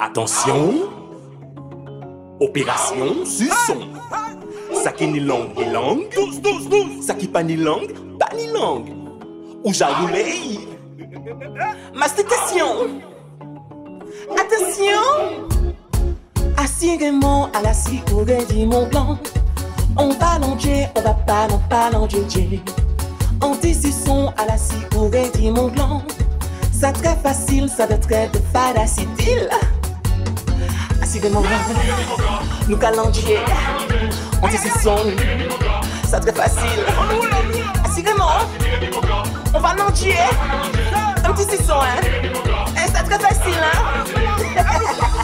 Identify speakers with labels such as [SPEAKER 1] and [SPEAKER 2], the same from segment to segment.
[SPEAKER 1] Attention, opération suçon. Ça qui ni langue, ni langue. Ça qui pas ni langue, pas ni langue. Ou j'arroulais. Mastication. Attention.
[SPEAKER 2] Assurément à la cigourée du Mont Blanc. On va longer, on va pas, non pas longer. En décision à la cigourée du Mont Blanc. Ça très facile, ça doit très de fadacidil. Assurément, nous calendier. En décision, ça très facile. Assurément, on va longer. Un petit sisson, hein. Et ça très facile, hein.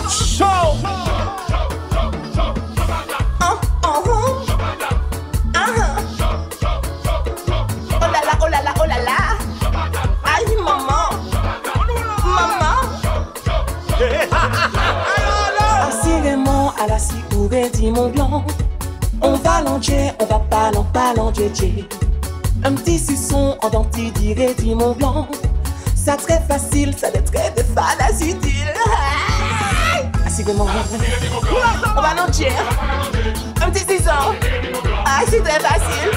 [SPEAKER 1] Show!
[SPEAKER 2] La cigourée du Mont Blanc. On va longer, on va pas l'en pas. Un petit suçon en dentille diré du Mont Blanc. Ça très facile, ça très de fadacidil. Assurément. On va longer. Un petit ciseau. Ah, c'est très facile.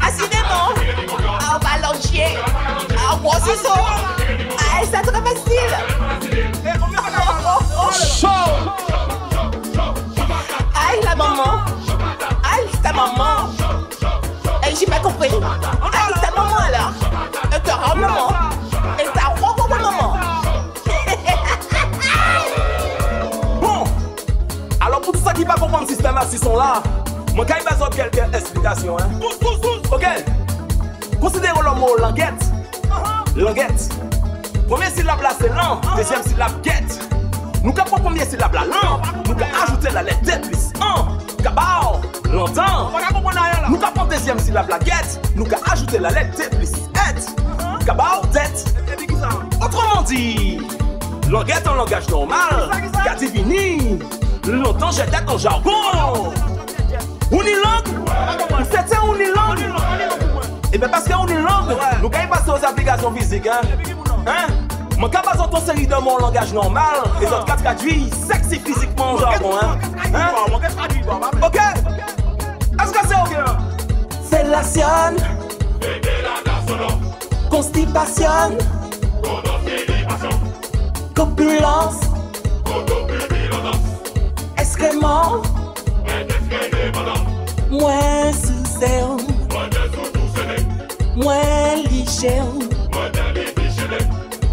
[SPEAKER 2] Assurément. Ah, on va longer. Ah, un gros ciseau. Ah, c'est très facile.
[SPEAKER 1] Show!
[SPEAKER 2] Maman. Aïe, ta maman. Aïe, j'ai pas compris. Aïe, ta maman, là. Et ta rend maman. Et ta rend maman.
[SPEAKER 1] Bon, alors pour tout ça qui va comprendre le système à sont là, moi quand il besoin quelques explications, hein. Ok, considérons le mot languette. Languette. Première syllabe là c'est lent, deuxième syllabe guette. Nous capons première syllabe là lent, nous capons ajouter la lettre D plus 1. Cabao, longtemps. Nous capons deuxième syllabe la guette, nous capons ajouter la lettre D plus 7. Cabao, tête. Autrement dit, languette en langage normal, Gativini, longtemps j'étais en jargon. On y langue, c'est on y langue. Et bien parce qu'on y hein. Hein? Mon cas basant ton série de mon langage normal, les autres quatre traduits sexy physiquement en jargon, hein. Hein? Ok? Est-ce que c'est ok?
[SPEAKER 2] Fellation. Constipation.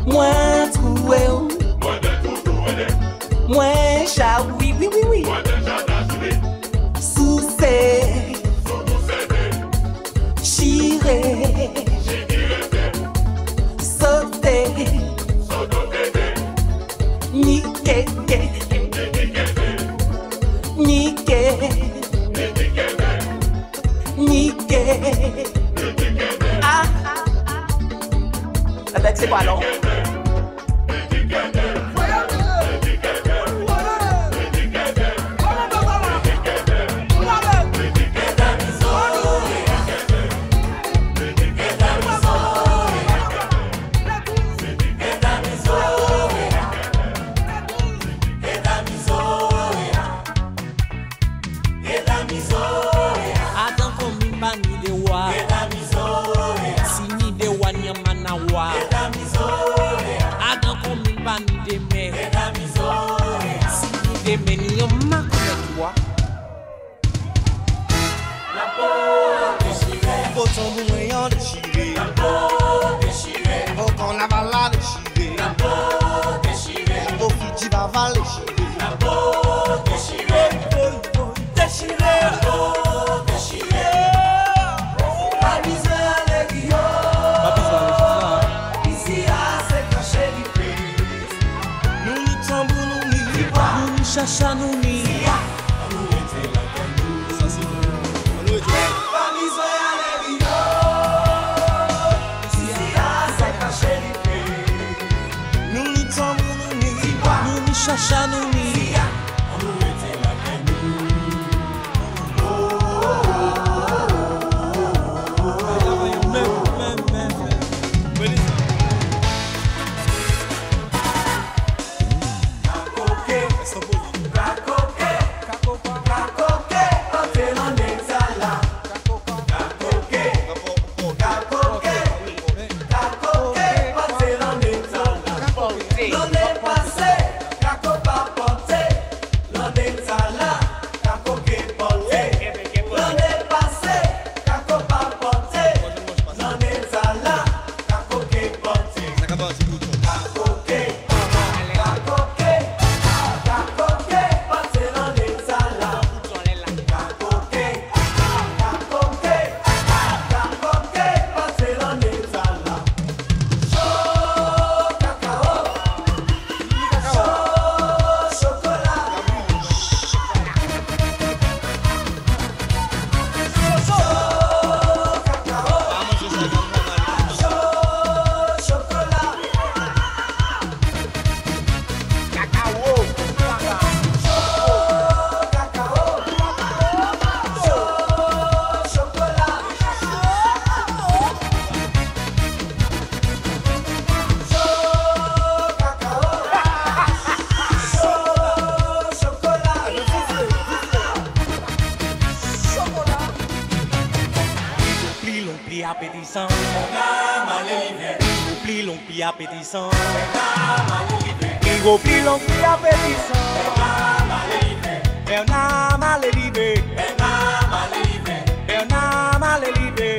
[SPEAKER 2] Mwen trouwe ou Mwen de tou trouwe de Mwen chawi oui oui oui
[SPEAKER 3] Mwen de chata souwe Sou se Sou nou se de
[SPEAKER 4] Chire
[SPEAKER 5] Chikire se Sote. Long pli appétissant. Frigo pli long pli appétissant. Bernard Malélivé. Bernard Malélivé.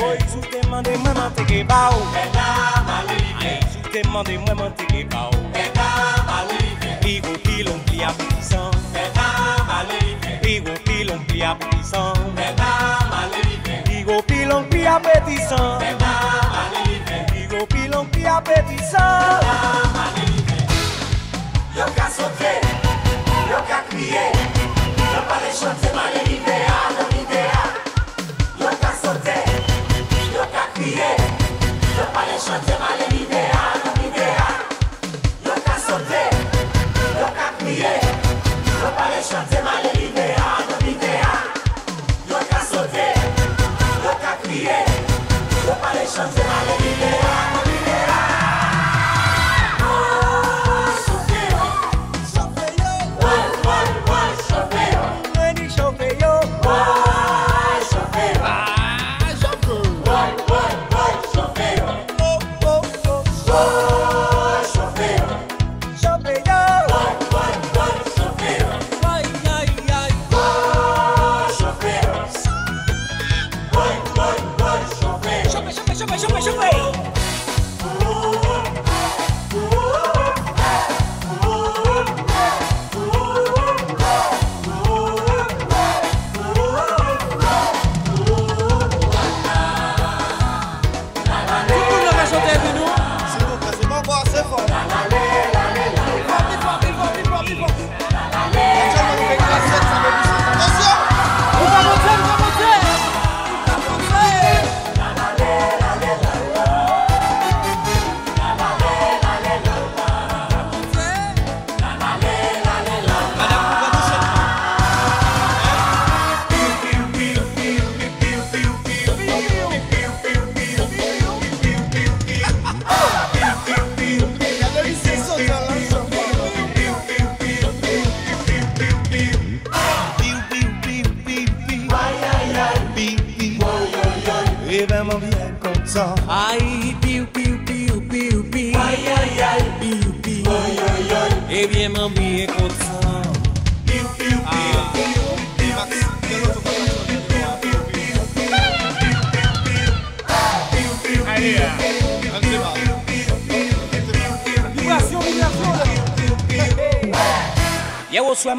[SPEAKER 5] Oh, sou te mande mwen man teke ba ou. Ay, sou te mande mwen man teke ba ou. Frigo pli long pli appétissant. Frigo pli long pli appétissant. Frigo pli long pli appétissant. Longi apetisan
[SPEAKER 4] Yo ka manilive Yo ka sote Yo ka kriye. Yo pa le chante manilive a Longi a. Yo ka sote Yo ka kriye. Yo
[SPEAKER 6] pa le
[SPEAKER 5] chante manilive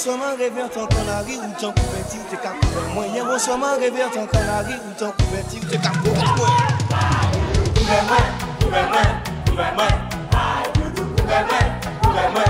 [SPEAKER 5] Soman revè an tan kanari ou tan kouveti ou te kap kouvè mwen Yen bon soman revè an tan kanari ou tan kouveti ou te kap kouvè mwen Kouvè mwen, kouvè mwen, kouvè mwen Kouvè mwen, kouvè mwen, kouvè mwen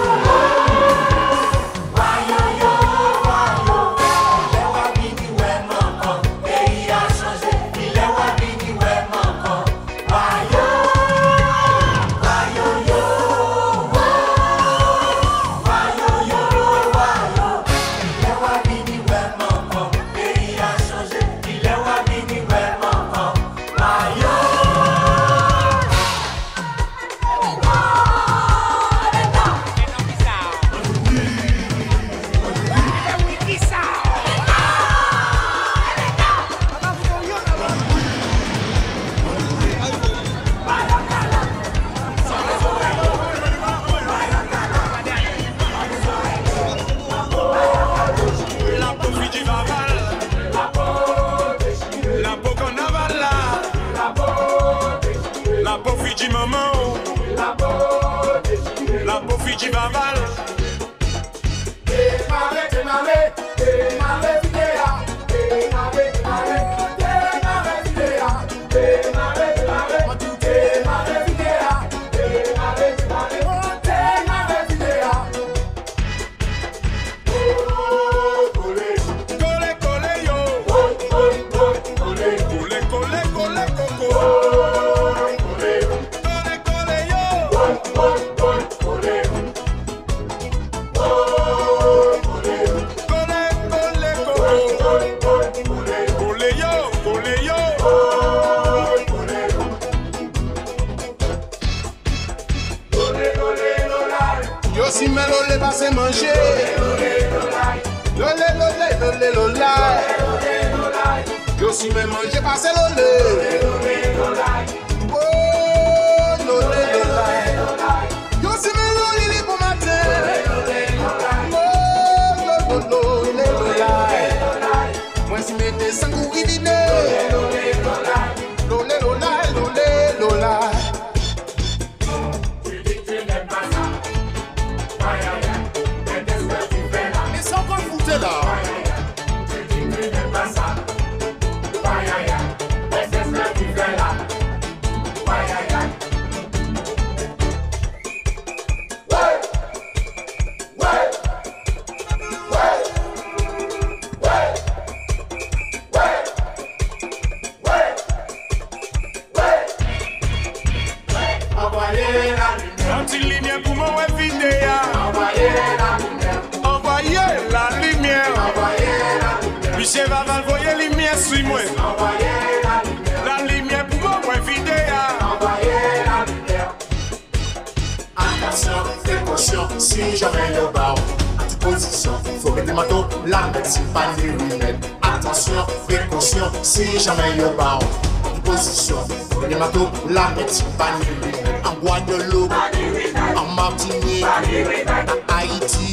[SPEAKER 5] Haiti.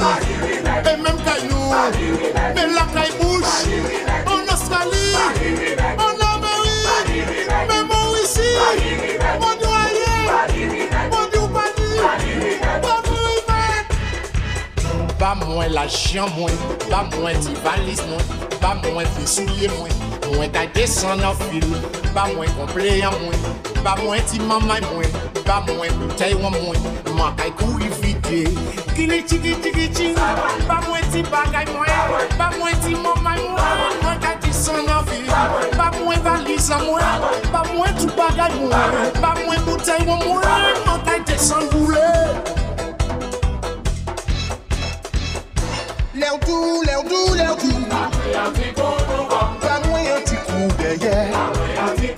[SPEAKER 5] E menm kay nou Men la kay bouch An
[SPEAKER 4] Australi
[SPEAKER 7] An Ameri Men Morisi Mon yo aye Mon yo bani Mon yo ivet Ba mwen
[SPEAKER 8] la
[SPEAKER 7] jan mwen Ba mwen ti valiz mwen Ba mwen fi souye mwen Mwen ta desen an fil Ba mwen komple an mwen ba mwen ti mamay mwen Ba mwen, tay wan mwen, makay kou yi fide Gile chiki chiki ching, ba mwen ti bagay mwen Ba mwen ti mamay mwen, makay ti son avi Ba mwen valiza mwen, ba mwen tou bagay mwen Ba mwen boutay wan mwen, makay te son boule. Lè ou tou, lè ou tou, lè ou tou. Ba mwen yon ti kou, ba mwen yon ti kou deye Ba mwen yon ti kou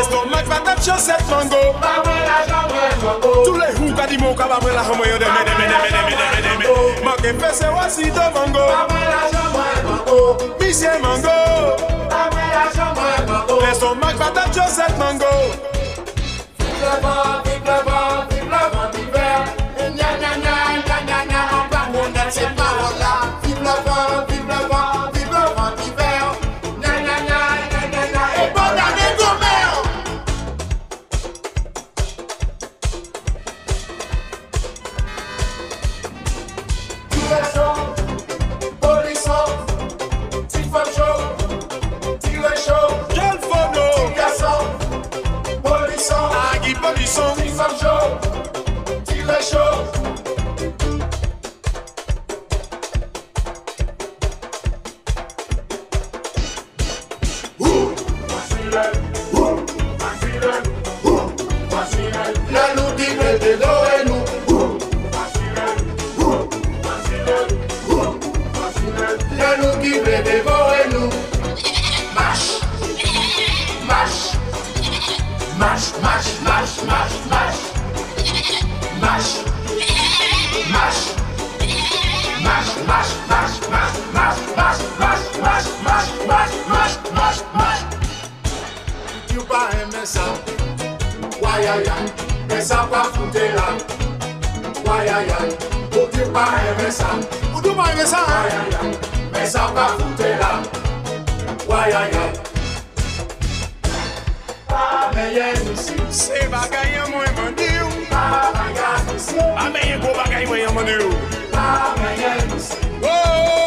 [SPEAKER 8] l'estomac va
[SPEAKER 9] tap chan set mango.
[SPEAKER 8] Tous les hou ka di mou
[SPEAKER 9] ka mwen la yo mango?
[SPEAKER 8] Misye mango. L'estomac va tap chan set
[SPEAKER 9] mango. le le
[SPEAKER 10] Wayayay, mè sa pa foute la Wayayay,
[SPEAKER 7] ou ki pa eme sa Ou tou pa eme sa Wayayay, mè sa pa foute la Wayayay Pa meye misi Se bagay yon mwen mandiw
[SPEAKER 4] Pa bagay misi Pa meye kou
[SPEAKER 9] bagay mwen mandiw Pa meye misi Wou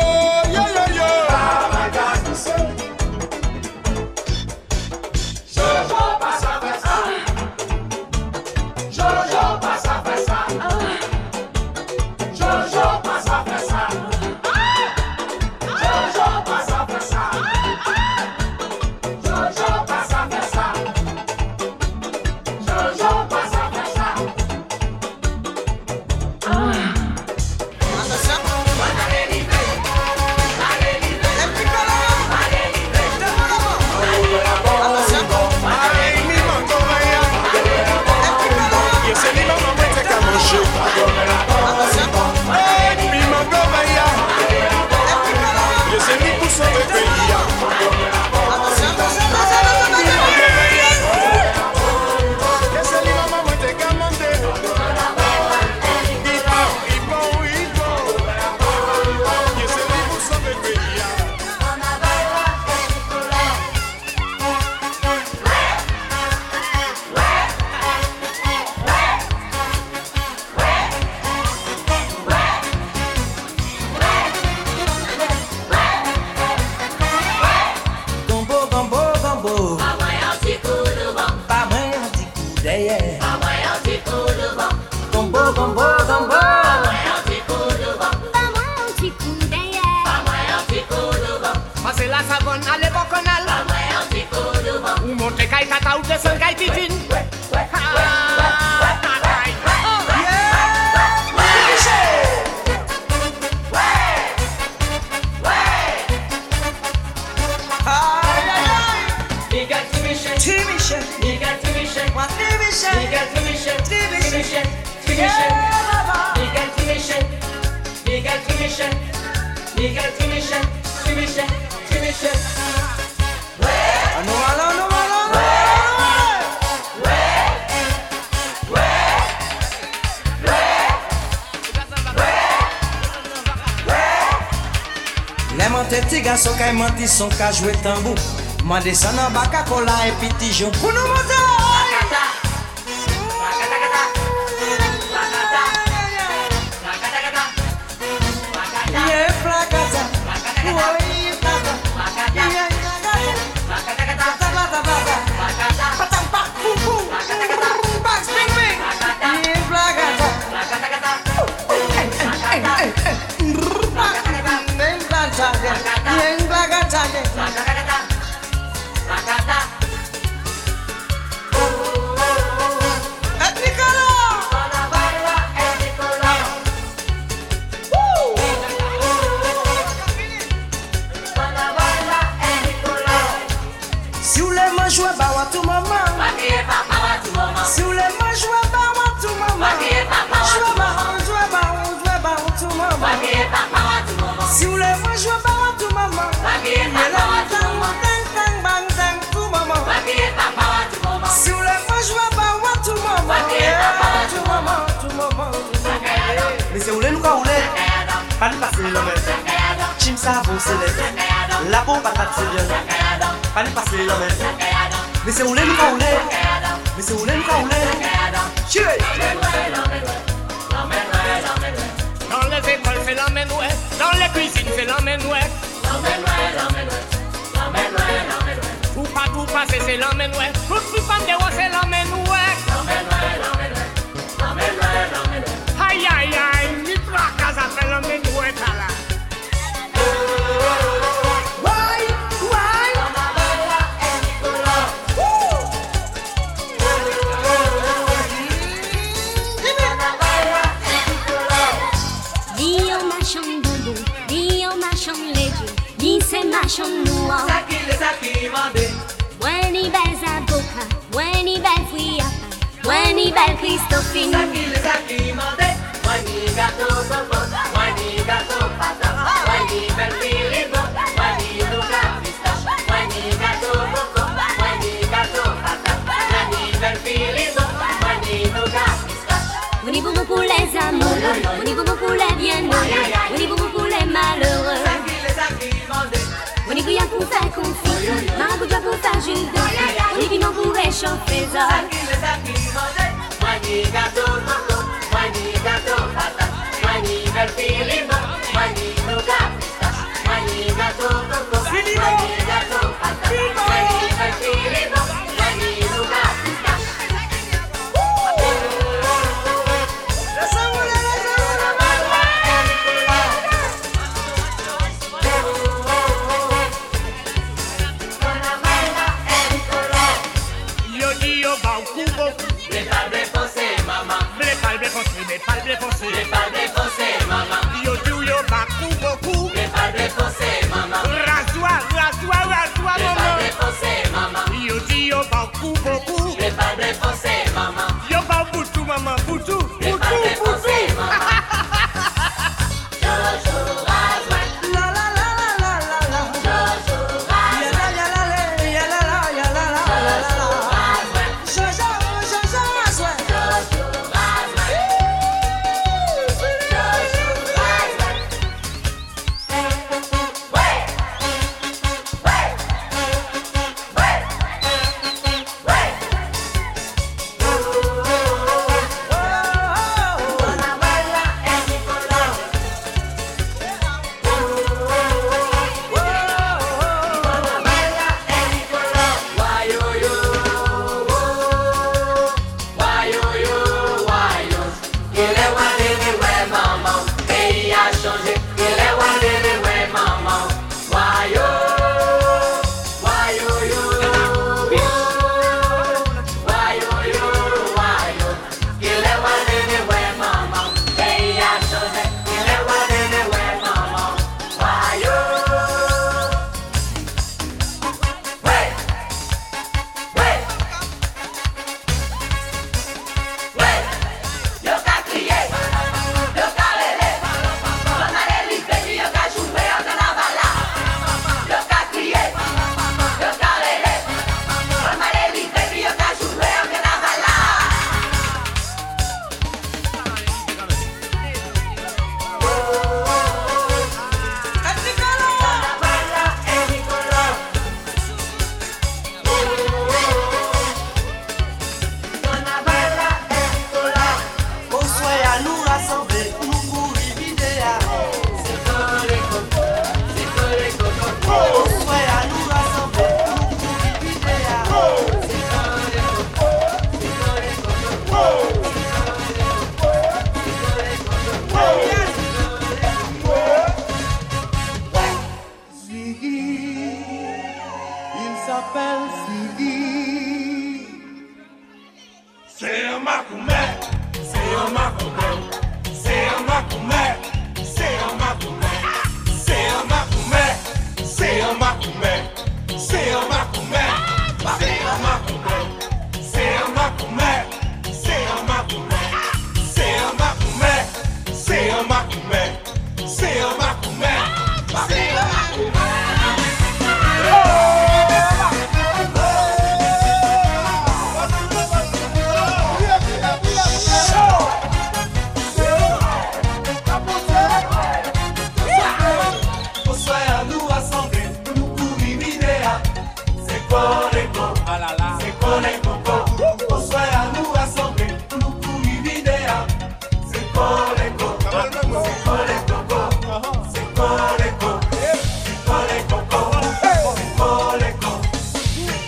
[SPEAKER 9] kay
[SPEAKER 4] manti son ka jwe tambou. Mande san nan baka kola e piti joun. Pou nou monte Bakata Bakata kata Bakata Bakata kata Bakata Ye plakata Bakata kata Bakata kata Bakata kata Bakata kata Tang, tang, tang, bang, tang, tout maman. Si vous voulez manger, bah wa tout maman. Tout maman, tout maman, tout maman. Mais si vous voulez nous quoi rouler, pas nous passer le même. Chim ça vous c'est les. La peau patate c'est bien. Pas nous passer le même. Mais si vous voulez nous quoi rouler, mais si vous voulez nous
[SPEAKER 9] les c'est l'emmène ouais Dans les cuisines c'est l'emmène ouais Tout pas tout passé c'est l'emmène ouais Tout plus pas de c'est l'emmène ouais Aïe aïe aïe. L'emmène ouais t'as là
[SPEAKER 4] belle Christophine.
[SPEAKER 5] Ça qui bobo, pour les
[SPEAKER 11] amoureux, on y pour les pour les malheureux. Ça
[SPEAKER 8] qui
[SPEAKER 9] les a
[SPEAKER 5] demandés, on y pour faire pour faire jus pour réchauffer. manigato, manigato, manigato, manigato, manigato, manigato,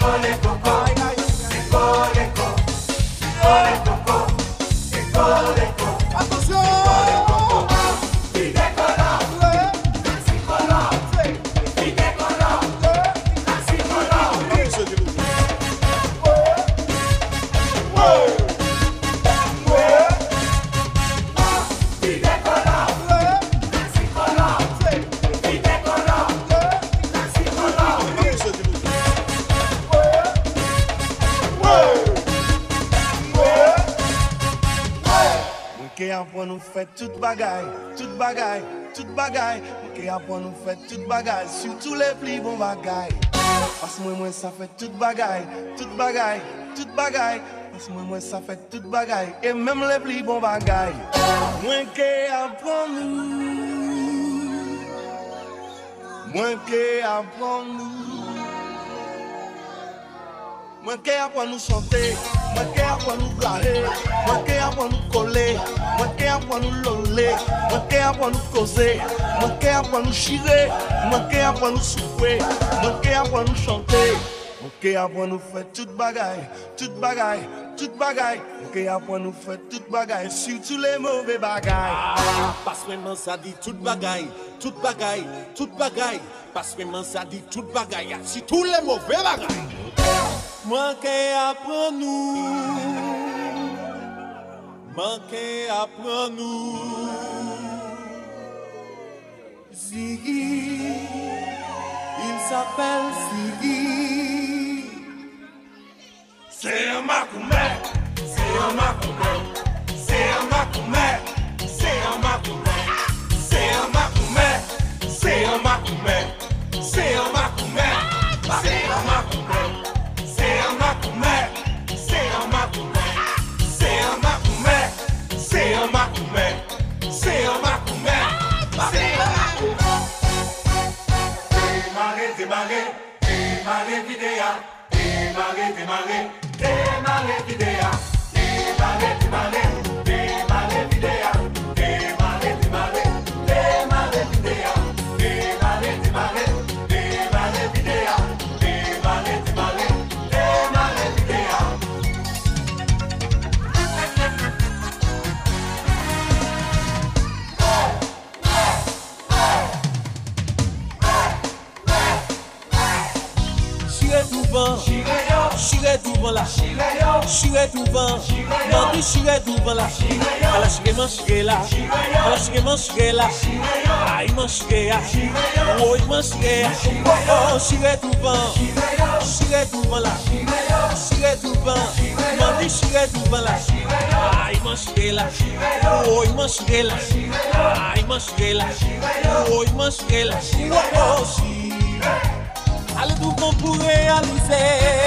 [SPEAKER 5] Money. bagay, tout bagay. Mwen ke apon nou fè tout bagay Soutou le pli bon bagay. Pas mwen mwen sa fè tout bagay Tout bagay, tout bagay. Pas mwen mwen sa fè tout bagay E mèm le pli bon bagay. Mwen ke apon nou.
[SPEAKER 8] Mwen ke apon nou. Mwen ke apon nou chante Mwen ke apon nou blare Mwen ke apon nou kole Mwen ke apon nou lo Qu'est-ce qu'on nous causait? Qu'est-ce qu'on nous chierait? Qu'est-ce qu'on nous souffrait? Qu'est-ce qu'on nous chanter, Qu'est-ce qu'on nous fait tout bagaille? Tout bagaille? Tout bagaille? Qu'est-ce qu'on nous fait tout bagaille? sur tous les mauvais bagailles?
[SPEAKER 12] Ah, parce que ça dit tout bagaille, tout bagaille, tout bagaille. Parce que ça dit tout bagaille, sur tous les mauvais bagailles. Qu'est-ce qu'on nous? manke apren nou. Zigi, il
[SPEAKER 8] s'apel Zigi Se yon makoumè, se yon makoumè Se yon makoumè, se yon makoumè Se yon makoumè, se yon makoumè Se yon makoumè Démarrer vidéa, démarrer, démarrer, démarrer vidéa, démarrer, démarrer, démarrer.
[SPEAKER 12] devant là. Chiré devant. Bandit chiré devant là. À la chiré mancheré là. À la chiré mancheré là. Aïe mancheré là. Oh, il mancheré là. Oh, chiré devant. Chiré devant là. Chiré devant. Bandit chiré devant là. Aïe mancheré là. Oh, il mancheré là. Aïe mancheré là. Oh, il là. Oh, chiré. Allez, tout bon pour réaliser.